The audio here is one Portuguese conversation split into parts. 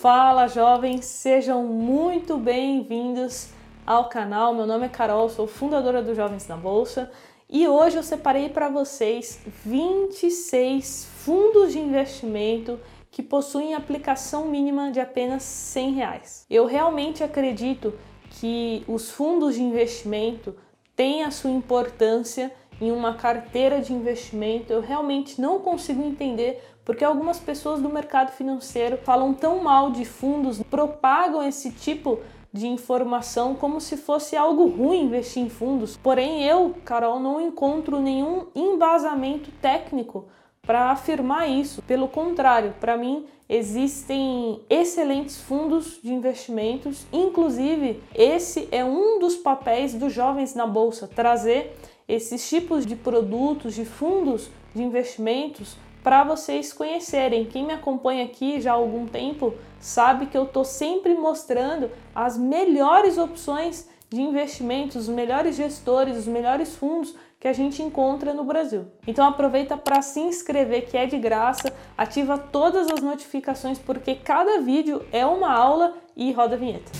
Fala jovens, sejam muito bem-vindos ao canal. Meu nome é Carol, sou fundadora do Jovens na Bolsa e hoje eu separei para vocês 26 fundos de investimento que possuem aplicação mínima de apenas 100 reais. Eu realmente acredito que os fundos de investimento têm a sua importância em uma carteira de investimento. Eu realmente não consigo entender porque algumas pessoas do mercado financeiro falam tão mal de fundos, propagam esse tipo de informação como se fosse algo ruim investir em fundos. Porém, eu, Carol, não encontro nenhum embasamento técnico para afirmar isso. Pelo contrário, para mim existem excelentes fundos de investimentos, inclusive esse é um dos papéis dos jovens na bolsa, trazer esses tipos de produtos, de fundos de investimentos para vocês conhecerem. Quem me acompanha aqui já há algum tempo sabe que eu estou sempre mostrando as melhores opções de investimentos, os melhores gestores, os melhores fundos que a gente encontra no Brasil. Então aproveita para se inscrever que é de graça, ativa todas as notificações porque cada vídeo é uma aula e roda a vinheta.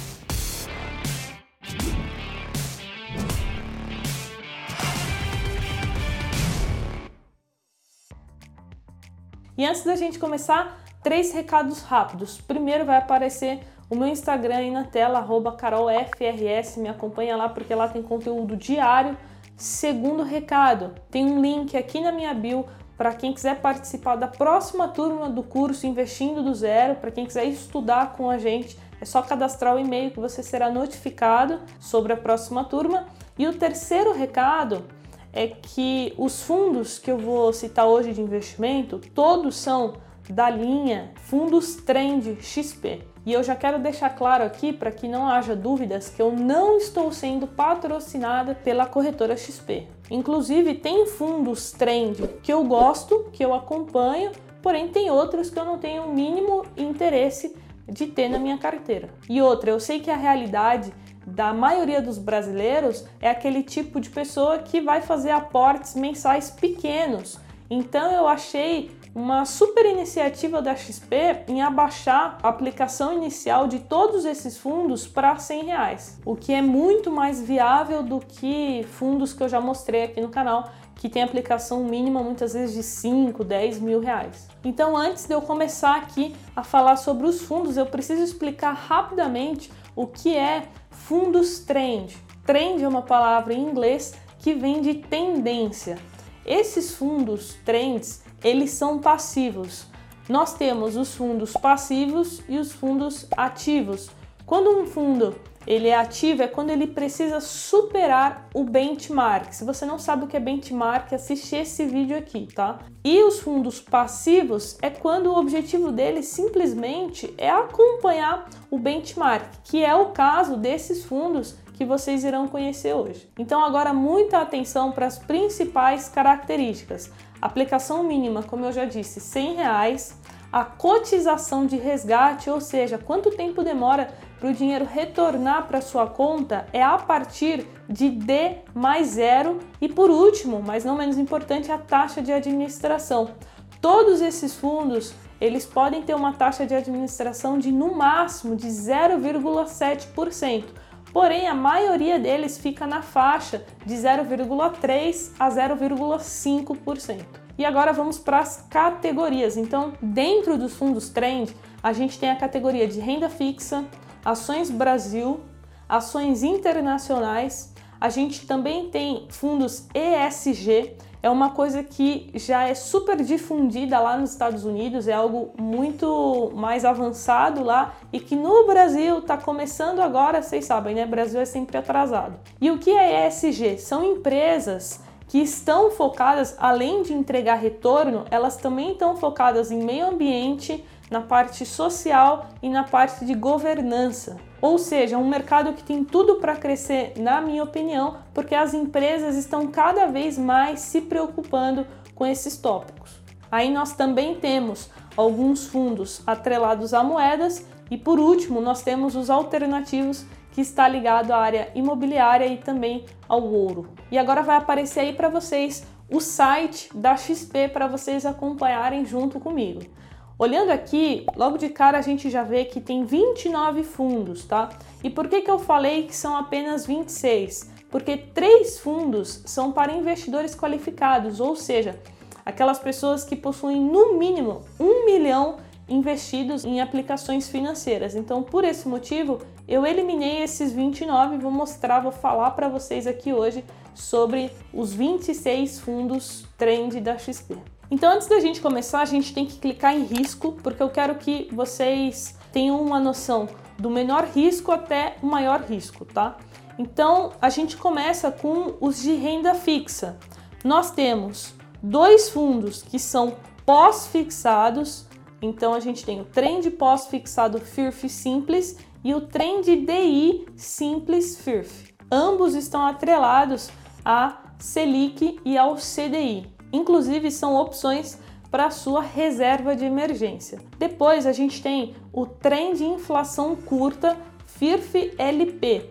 E antes da gente começar, três recados rápidos. Primeiro vai aparecer o meu Instagram aí na tela, carolfrs, me acompanha lá porque lá tem conteúdo diário. Segundo recado, tem um link aqui na minha bio para quem quiser participar da próxima turma do curso Investindo do Zero, para quem quiser estudar com a gente, é só cadastrar o e-mail que você será notificado sobre a próxima turma. E o terceiro recado é que os fundos que eu vou citar hoje de investimento, todos são da linha Fundos Trend XP. E eu já quero deixar claro aqui para que não haja dúvidas que eu não estou sendo patrocinada pela corretora XP. Inclusive tem fundos trend que eu gosto, que eu acompanho, porém tem outros que eu não tenho o mínimo interesse de ter na minha carteira. E outra, eu sei que a realidade da maioria dos brasileiros é aquele tipo de pessoa que vai fazer aportes mensais pequenos. Então eu achei uma super iniciativa da XP em abaixar a aplicação inicial de todos esses fundos para 100 reais, o que é muito mais viável do que fundos que eu já mostrei aqui no canal, que tem aplicação mínima muitas vezes de 5, 10 mil reais. Então, antes de eu começar aqui a falar sobre os fundos, eu preciso explicar rapidamente o que é fundos trend. Trend é uma palavra em inglês que vem de tendência. Esses fundos trends, eles são passivos. Nós temos os fundos passivos e os fundos ativos. Quando um fundo ele é ativo é quando ele precisa superar o benchmark. Se você não sabe o que é benchmark, assiste esse vídeo aqui, tá? E os fundos passivos é quando o objetivo dele simplesmente é acompanhar o benchmark, que é o caso desses fundos que vocês irão conhecer hoje. Então agora muita atenção para as principais características. Aplicação mínima, como eu já disse, 100 reais. A cotização de resgate, ou seja, quanto tempo demora para o dinheiro retornar para sua conta é a partir de D mais zero e por último, mas não menos importante, a taxa de administração. Todos esses fundos eles podem ter uma taxa de administração de no máximo de 0,7%. Porém, a maioria deles fica na faixa de 0,3 a 0,5%. E agora vamos para as categorias. Então, dentro dos fundos trend, a gente tem a categoria de renda fixa, Ações Brasil, ações internacionais. A gente também tem fundos ESG, é uma coisa que já é super difundida lá nos Estados Unidos, é algo muito mais avançado lá e que no Brasil está começando agora, vocês sabem, né? Brasil é sempre atrasado. E o que é ESG? São empresas que estão focadas, além de entregar retorno, elas também estão focadas em meio ambiente, na parte social e na parte de governança. Ou seja, um mercado que tem tudo para crescer, na minha opinião, porque as empresas estão cada vez mais se preocupando com esses tópicos. Aí nós também temos alguns fundos atrelados a moedas e por último, nós temos os alternativos que está ligado à área imobiliária e também ao ouro. E agora vai aparecer aí para vocês o site da XP para vocês acompanharem junto comigo. Olhando aqui, logo de cara a gente já vê que tem 29 fundos, tá? E por que, que eu falei que são apenas 26? Porque três fundos são para investidores qualificados, ou seja, aquelas pessoas que possuem no mínimo um milhão investidos em aplicações financeiras. Então, por esse motivo, eu eliminei esses 29 e vou mostrar, vou falar para vocês aqui hoje sobre os 26 fundos trend da XP. Então, antes da gente começar, a gente tem que clicar em risco, porque eu quero que vocês tenham uma noção do menor risco até o maior risco, tá? Então, a gente começa com os de renda fixa. Nós temos dois fundos que são pós-fixados. Então, a gente tem o trend pós-fixado FIRF Simples e o trend DI Simples FIRF. Ambos estão atrelados a Selic e ao CDI. Inclusive, são opções para sua reserva de emergência. Depois a gente tem o trem de inflação curta FIRF LP.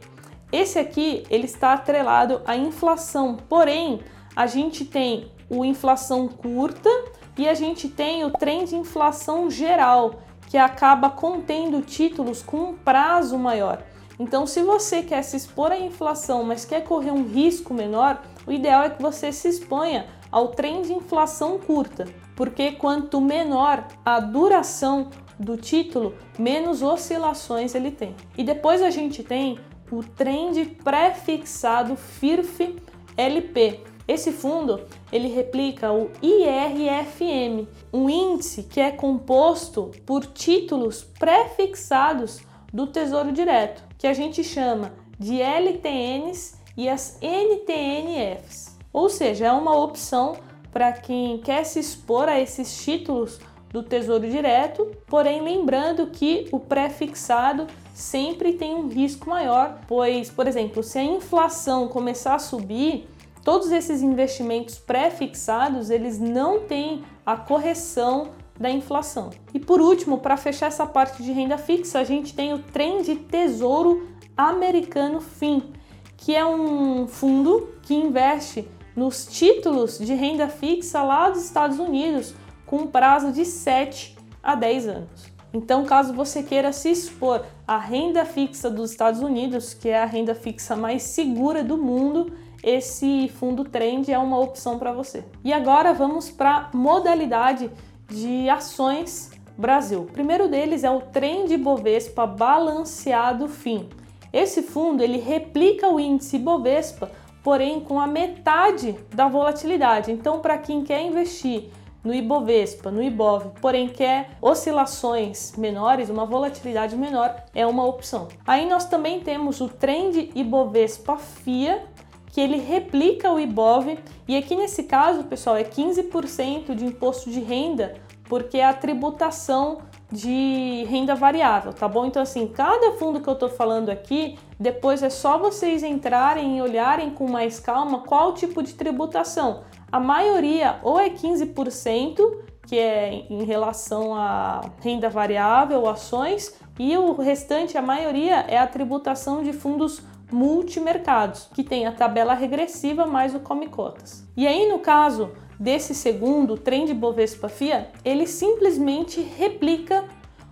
Esse aqui ele está atrelado à inflação, porém a gente tem o inflação curta e a gente tem o trem de inflação geral, que acaba contendo títulos com um prazo maior. Então, se você quer se expor à inflação, mas quer correr um risco menor, o ideal é que você se exponha ao trem de inflação curta, porque quanto menor a duração do título, menos oscilações ele tem. E depois a gente tem o trend pré-fixado FIRF LP. Esse fundo ele replica o IRFM, um índice que é composto por títulos pré-fixados do Tesouro Direto, que a gente chama de LTNs e as NTNFs. Ou seja, é uma opção para quem quer se expor a esses títulos do Tesouro Direto, porém lembrando que o pré-fixado sempre tem um risco maior, pois, por exemplo, se a inflação começar a subir, todos esses investimentos pré-fixados, eles não têm a correção da inflação. E por último, para fechar essa parte de renda fixa, a gente tem o trem de Tesouro Americano FIM, que é um fundo que investe nos títulos de renda fixa lá dos Estados Unidos com um prazo de 7 a 10 anos. Então, caso você queira se expor à renda fixa dos Estados Unidos, que é a renda fixa mais segura do mundo, esse fundo trend é uma opção para você. E agora vamos para modalidade de ações Brasil. O primeiro deles é o Trend Bovespa Balanceado FIM. Esse fundo ele replica o índice Bovespa porém com a metade da volatilidade. Então, para quem quer investir no Ibovespa, no Ibov, porém quer oscilações menores, uma volatilidade menor, é uma opção. Aí nós também temos o Trend Ibovespa FIA, que ele replica o Ibov, e aqui nesse caso, pessoal, é 15% de imposto de renda, porque é a tributação de renda variável, tá bom? Então, assim, cada fundo que eu tô falando aqui, depois é só vocês entrarem e olharem com mais calma qual tipo de tributação. A maioria ou é 15%, que é em relação à renda variável, ações, e o restante, a maioria, é a tributação de fundos multimercados, que tem a tabela regressiva mais o come cotas. E aí, no caso desse segundo trend Bovespa FIA, ele simplesmente replica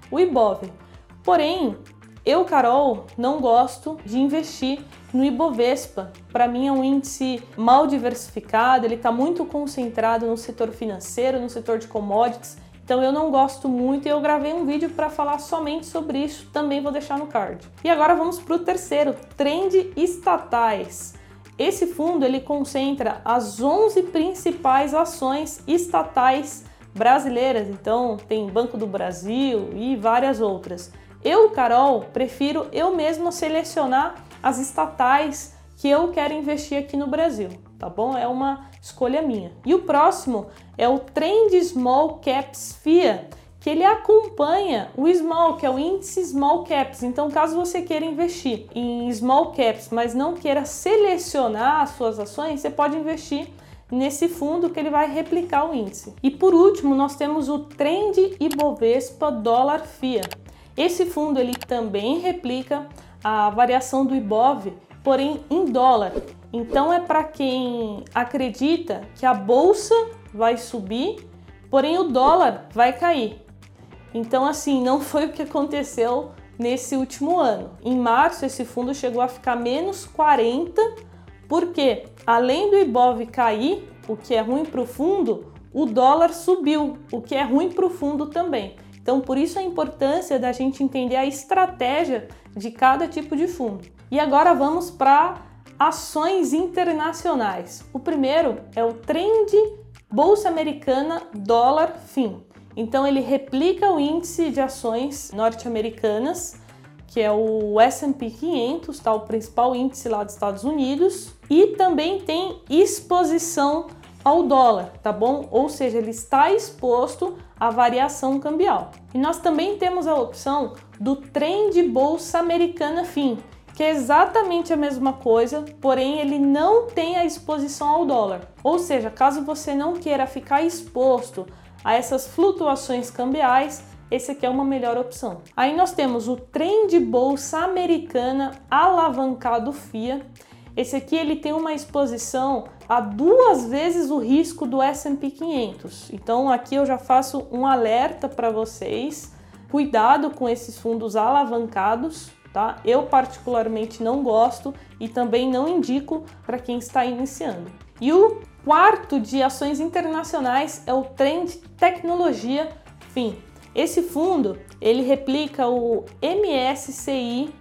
o Ibov. Porém, eu, Carol, não gosto de investir no Ibovespa. Para mim é um índice mal diversificado, ele está muito concentrado no setor financeiro, no setor de commodities. Então eu não gosto muito e eu gravei um vídeo para falar somente sobre isso, também vou deixar no card. E agora vamos para o terceiro, trend estatais. Esse fundo ele concentra as 11 principais ações estatais brasileiras, então tem Banco do Brasil e várias outras. Eu, Carol, prefiro eu mesma selecionar as estatais que eu quero investir aqui no Brasil, tá bom? É uma escolha minha. E o próximo é o Trend Small Caps FIA, que ele acompanha o small, que é o índice small caps. Então, caso você queira investir em small caps, mas não queira selecionar as suas ações, você pode investir nesse fundo que ele vai replicar o índice. E por último, nós temos o Trend Ibovespa Dólar FIA. Esse fundo ele também replica a variação do Ibov, porém em dólar. Então é para quem acredita que a bolsa vai subir, porém o dólar vai cair. Então, assim, não foi o que aconteceu nesse último ano. Em março, esse fundo chegou a ficar menos 40, porque além do Ibov cair, o que é ruim para o fundo, o dólar subiu, o que é ruim para o fundo também. Então, por isso a importância da gente entender a estratégia de cada tipo de fundo. E agora vamos para ações internacionais. O primeiro é o Trend Bolsa Americana Dólar FIM. Então ele replica o índice de ações norte-americanas, que é o S&P 500, tá? o principal índice lá dos Estados Unidos, e também tem exposição ao dólar, tá bom? Ou seja, ele está exposto à variação cambial. E nós também temos a opção do Trend Bolsa Americana FIM, que é exatamente a mesma coisa, porém ele não tem a exposição ao dólar. Ou seja, caso você não queira ficar exposto a essas flutuações cambiais, esse aqui é uma melhor opção. Aí nós temos o Trend Bolsa Americana Alavancado FIA. Esse aqui ele tem uma exposição a duas vezes o risco do S&P 500. Então aqui eu já faço um alerta para vocês. Cuidado com esses fundos alavancados, tá? Eu particularmente não gosto e também não indico para quem está iniciando. E o quarto de ações internacionais é o Trend Tecnologia FIM. Esse fundo ele replica o MSCI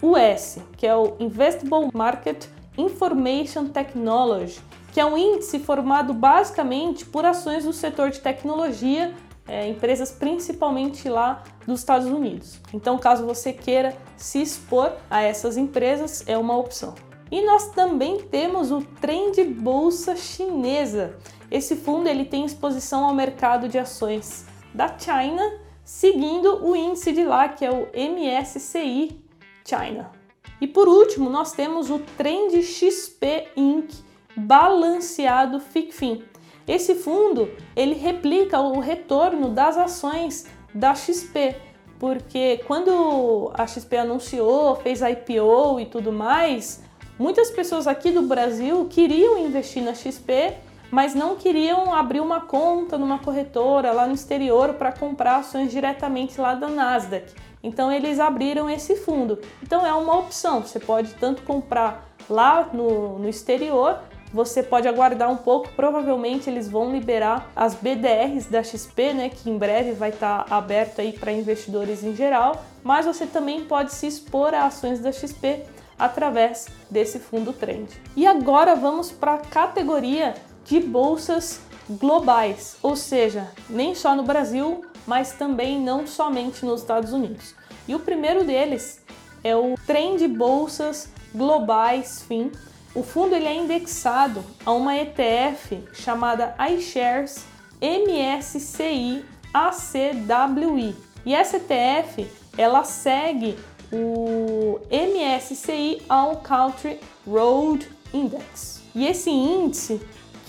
US, que é o Investable Market Information Technology, que é um índice formado basicamente por ações do setor de tecnologia, é, empresas principalmente lá dos Estados Unidos. Então, caso você queira se expor a essas empresas, é uma opção. E nós também temos o Trend Bolsa Chinesa. Esse fundo ele tem exposição ao mercado de ações da China, seguindo o índice de lá, que é o MSCI China. E por último, nós temos o Trend XP Inc. balanceado FICFIN. Esse fundo, ele replica o retorno das ações da XP, porque quando a XP anunciou, fez IPO e tudo mais, Muitas pessoas aqui do Brasil queriam investir na XP, mas não queriam abrir uma conta numa corretora lá no exterior para comprar ações diretamente lá da Nasdaq. Então eles abriram esse fundo. Então é uma opção. Você pode tanto comprar lá no, no exterior, você pode aguardar um pouco. Provavelmente eles vão liberar as BDRs da XP, né, que em breve vai estar tá aberto aí para investidores em geral. Mas você também pode se expor a ações da XP através desse fundo trend. E agora vamos para a categoria de bolsas globais, ou seja, nem só no Brasil, mas também não somente nos Estados Unidos. E o primeiro deles é o Trend Bolsas Globais FIM. O fundo ele é indexado a uma ETF chamada iShares MSCI ACWI. E essa ETF ela segue o MSCI All Country Road Index. E esse índice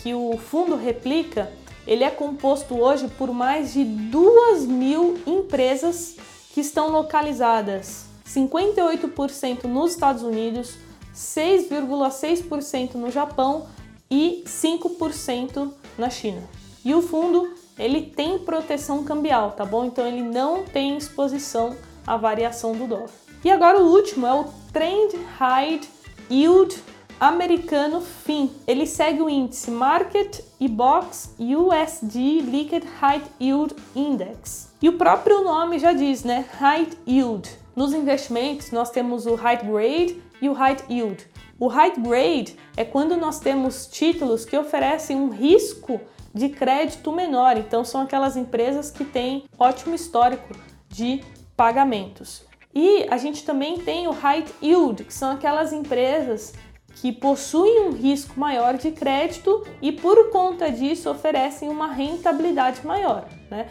que o fundo replica, ele é composto hoje por mais de 2 mil empresas que estão localizadas 58% nos Estados Unidos, 6,6% no Japão e 5% na China. E o fundo ele tem proteção cambial, tá bom? Então ele não tem exposição à variação do dólar. E agora o último é o Trend High Yield americano FIM. Ele segue o índice Market Box USD Liquid High Yield Index. E o próprio nome já diz, né? High Yield. Nos investimentos, nós temos o High Grade e o High Yield. O High Grade é quando nós temos títulos que oferecem um risco de crédito menor, então são aquelas empresas que têm ótimo histórico de pagamentos. E a gente também tem o high yield, que são aquelas empresas que possuem um risco maior de crédito e por conta disso oferecem uma rentabilidade maior, né?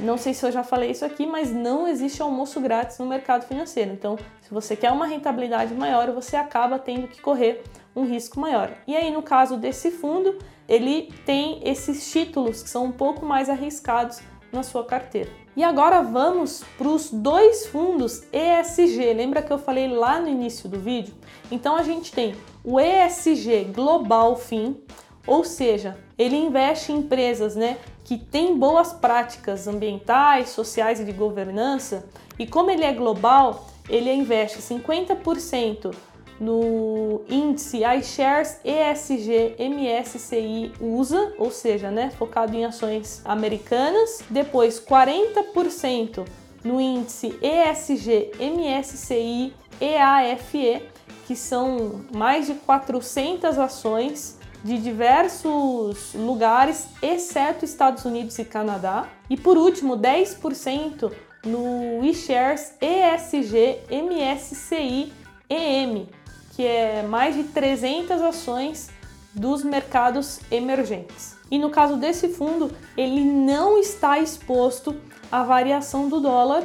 Não sei se eu já falei isso aqui, mas não existe almoço grátis no mercado financeiro. Então, se você quer uma rentabilidade maior, você acaba tendo que correr um risco maior. E aí, no caso desse fundo, ele tem esses títulos que são um pouco mais arriscados na sua carteira. E agora vamos para os dois fundos ESG. Lembra que eu falei lá no início do vídeo? Então a gente tem o ESG Global FIM, ou seja, ele investe em empresas né, que tem boas práticas ambientais, sociais e de governança, e como ele é global, ele investe 50% no índice iShares ESG MSCI USA, ou seja, né, focado em ações americanas, depois 40% no índice ESG MSCI EAFE, que são mais de 400 ações de diversos lugares, exceto Estados Unidos e Canadá. E por último, 10% no eShares ESG MSCI EM, que é mais de 300 ações dos mercados emergentes. E no caso desse fundo, ele não está exposto à variação do dólar,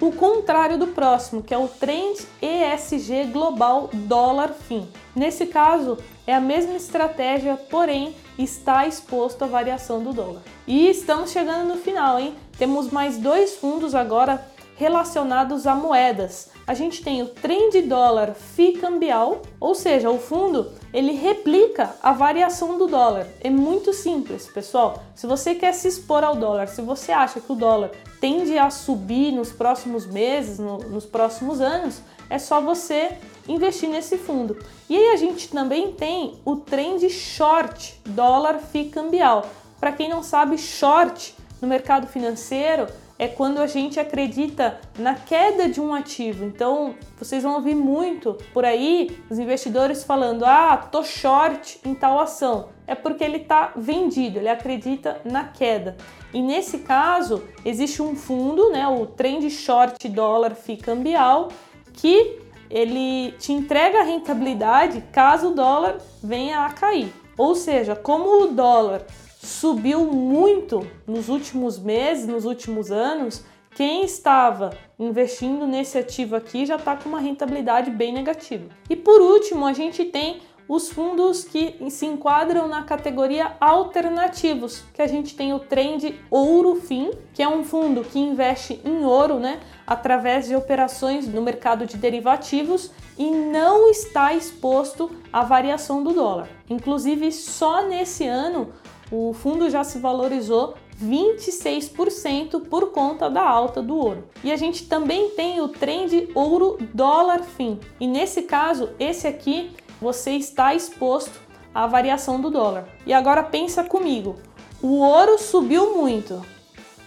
o contrário do próximo, que é o Trend ESG Global Dólar Fim. Nesse caso, é a mesma estratégia, porém está exposto à variação do dólar. E estamos chegando no final, hein? Temos mais dois fundos agora relacionados a moedas. A gente tem o trend dólar FI cambial, ou seja, o fundo ele replica a variação do dólar. É muito simples, pessoal. Se você quer se expor ao dólar, se você acha que o dólar tende a subir nos próximos meses, no, nos próximos anos, é só você investir nesse fundo. E aí a gente também tem o trend short dólar FI cambial. Para quem não sabe, short no mercado financeiro é quando a gente acredita na queda de um ativo. Então, vocês vão ouvir muito por aí os investidores falando: "Ah, tô short em tal ação". É porque ele está vendido, ele acredita na queda. E nesse caso, existe um fundo, né, o Trend Short Dólar FI Cambial, que ele te entrega a rentabilidade caso o dólar venha a cair. Ou seja, como o dólar subiu muito nos últimos meses, nos últimos anos, quem estava investindo nesse ativo aqui já está com uma rentabilidade bem negativa. E por último, a gente tem os fundos que se enquadram na categoria alternativos, que a gente tem o Trend Ouro Fim, que é um fundo que investe em ouro, né, através de operações no mercado de derivativos e não está exposto à variação do dólar. Inclusive, só nesse ano o fundo já se valorizou 26% por conta da alta do ouro. E a gente também tem o trend ouro dólar fim. E nesse caso, esse aqui você está exposto à variação do dólar. E agora pensa comigo. O ouro subiu muito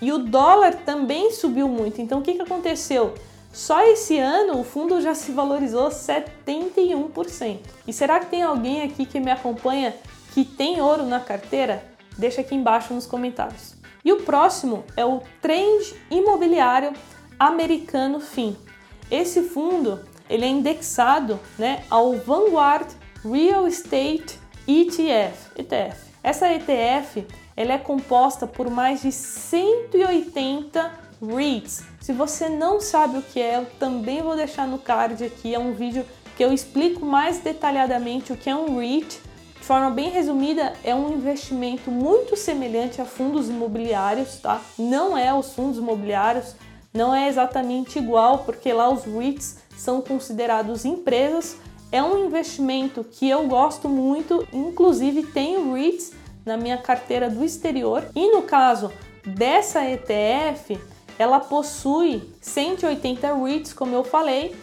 e o dólar também subiu muito. Então o que, que aconteceu? Só esse ano o fundo já se valorizou 71%. E será que tem alguém aqui que me acompanha que tem ouro na carteira? Deixa aqui embaixo nos comentários. E o próximo é o Trend Imobiliário Americano FIM. Esse fundo ele é indexado né, ao Vanguard Real Estate ETF. ETF. Essa ETF ela é composta por mais de 180 REITs. Se você não sabe o que é, eu também vou deixar no card aqui. É um vídeo que eu explico mais detalhadamente o que é um REIT. Forma bem resumida, é um investimento muito semelhante a fundos imobiliários, tá? Não é os fundos imobiliários, não é exatamente igual, porque lá os REITs são considerados empresas. É um investimento que eu gosto muito, inclusive tenho REITs na minha carteira do exterior. E no caso dessa ETF, ela possui 180 REITs, como eu falei,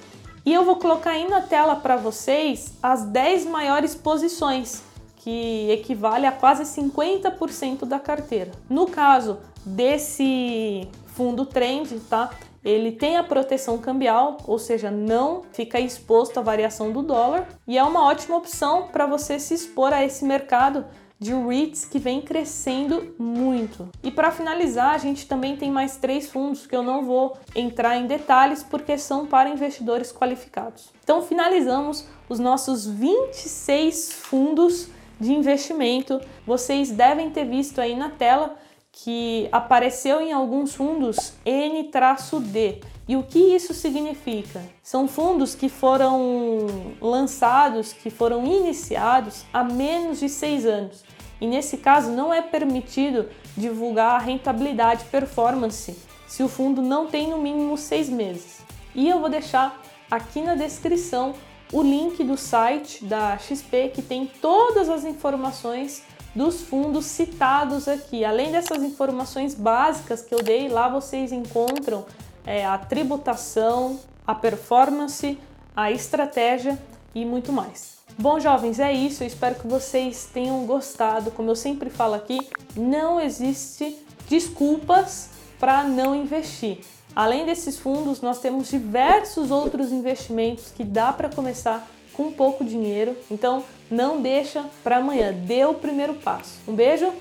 e eu vou colocar aí na tela para vocês as 10 maiores posições, que equivale a quase 50% da carteira. No caso desse fundo trend, tá? Ele tem a proteção cambial, ou seja, não fica exposto à variação do dólar, e é uma ótima opção para você se expor a esse mercado de REITs que vem crescendo muito. E para finalizar, a gente também tem mais três fundos que eu não vou entrar em detalhes porque são para investidores qualificados. Então finalizamos os nossos 26 fundos de investimento. Vocês devem ter visto aí na tela que apareceu em alguns fundos N-D. E o que isso significa? São fundos que foram lançados, que foram iniciados há menos de seis anos. E nesse caso não é permitido divulgar a rentabilidade performance se o fundo não tem no mínimo seis meses. E eu vou deixar aqui na descrição o link do site da XP que tem todas as informações dos fundos citados aqui. Além dessas informações básicas que eu dei, lá vocês encontram é, a tributação, a performance, a estratégia e muito mais. Bom, jovens, é isso. Eu espero que vocês tenham gostado. Como eu sempre falo aqui, não existe desculpas para não investir. Além desses fundos, nós temos diversos outros investimentos que dá para começar com pouco dinheiro. Então, não deixa para amanhã, dê o primeiro passo. Um beijo,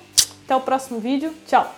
até o próximo vídeo, tchau!